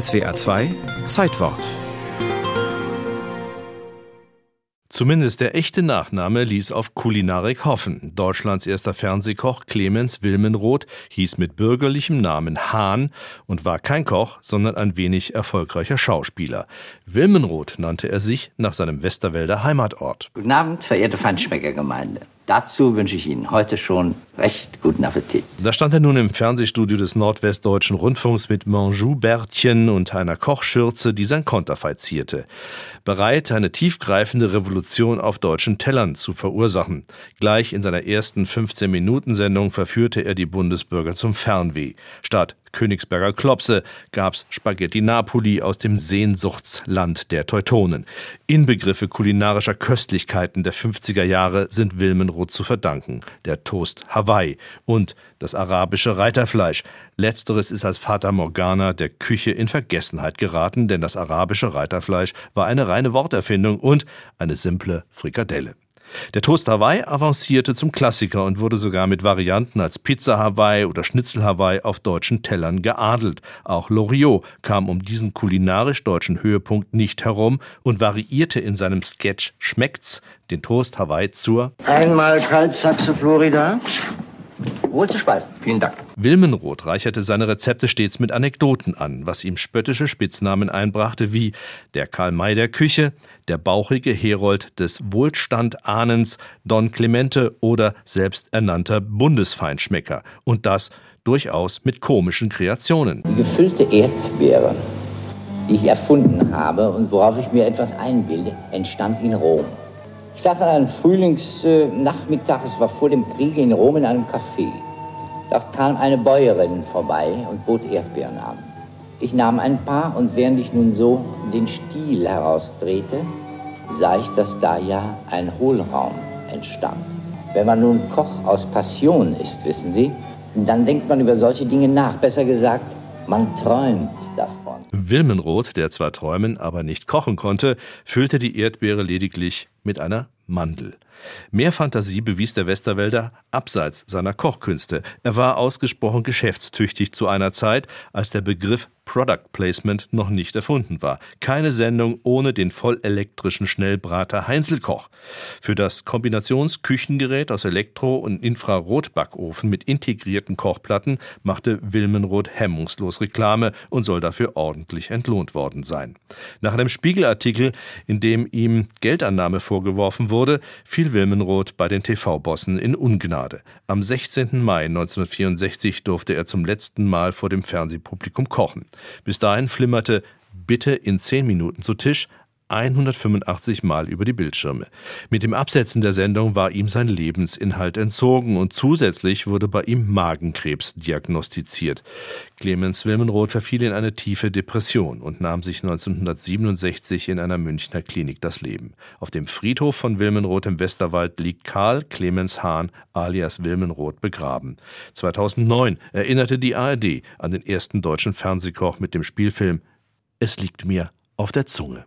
SWA 2 Zeitwort Zumindest der echte Nachname ließ auf Kulinarik hoffen. Deutschlands erster Fernsehkoch Clemens Wilmenroth hieß mit bürgerlichem Namen Hahn und war kein Koch, sondern ein wenig erfolgreicher Schauspieler. Wilmenroth nannte er sich nach seinem Westerwälder Heimatort. Guten Abend, verehrte Feinschmeckergemeinde. Dazu wünsche ich Ihnen heute schon recht guten Appetit. Da stand er nun im Fernsehstudio des Nordwestdeutschen Rundfunks mit Manjou-Bärtchen und einer Kochschürze, die sein Konterfei zierte. Bereit, eine tiefgreifende Revolution auf deutschen Tellern zu verursachen. Gleich in seiner ersten 15-Minuten-Sendung verführte er die Bundesbürger zum Fernweh. Statt Königsberger Klopse gab's Spaghetti Napoli aus dem Sehnsuchtsland der Teutonen. Inbegriffe kulinarischer Köstlichkeiten der 50er Jahre sind Wilmenroth zu verdanken. Der Toast Hawaii und das arabische Reiterfleisch. Letzteres ist als Fata Morgana der Küche in Vergessenheit geraten, denn das arabische Reiterfleisch war eine reine Worterfindung und eine simple Frikadelle. Der Toast Hawaii avancierte zum Klassiker und wurde sogar mit Varianten als Pizza Hawaii oder Schnitzel Hawaii auf deutschen Tellern geadelt. Auch Loriot kam um diesen kulinarisch deutschen Höhepunkt nicht herum und variierte in seinem Sketch Schmeckt's den Toast Hawaii zur Einmal Kalbsachse Florida. Wohl zu speisen. Vielen Dank. Wilmenroth reicherte seine Rezepte stets mit Anekdoten an, was ihm spöttische Spitznamen einbrachte wie der Karl May der Küche, der bauchige Herold des Wohlstandahnens, Don Clemente oder selbsternannter Bundesfeinschmecker. Und das durchaus mit komischen Kreationen. Die gefüllte Erdbeere, die ich erfunden habe und worauf ich mir etwas einbilde, entstand in Rom. Ich saß an einem Frühlingsnachmittag, es war vor dem Krieg, in Rom in einem Café. Dort kam eine Bäuerin vorbei und bot Erdbeeren an. Ich nahm ein paar und während ich nun so den Stiel herausdrehte, sah ich, dass da ja ein Hohlraum entstand. Wenn man nun Koch aus Passion ist, wissen Sie, dann denkt man über solche Dinge nach. Besser gesagt, man träumt davon. Wilmenroth, der zwar träumen, aber nicht kochen konnte, füllte die Erdbeere lediglich mit einer Mandel. Mehr Fantasie bewies der Westerwälder abseits seiner Kochkünste. Er war ausgesprochen geschäftstüchtig zu einer Zeit, als der Begriff Product Placement noch nicht erfunden war. Keine Sendung ohne den vollelektrischen Schnellbrater Heinzelkoch. Für das Kombinationsküchengerät aus Elektro- und Infrarotbackofen mit integrierten Kochplatten machte Wilmenroth hemmungslos Reklame und soll dafür ordentlich entlohnt worden sein. Nach einem Spiegelartikel, in dem ihm Geldannahme vorgeworfen wurde, fiel Wilmenroth bei den TV-Bossen in Ungnade. Am 16. Mai 1964 durfte er zum letzten Mal vor dem Fernsehpublikum kochen. Bis dahin flimmerte Bitte in zehn Minuten zu Tisch 185 Mal über die Bildschirme. Mit dem Absetzen der Sendung war ihm sein Lebensinhalt entzogen und zusätzlich wurde bei ihm Magenkrebs diagnostiziert. Clemens Wilmenroth verfiel in eine tiefe Depression und nahm sich 1967 in einer Münchner Klinik das Leben. Auf dem Friedhof von Wilmenroth im Westerwald liegt Karl Clemens Hahn alias Wilmenroth begraben. 2009 erinnerte die ARD an den ersten deutschen Fernsehkoch mit dem Spielfilm Es liegt mir auf der Zunge.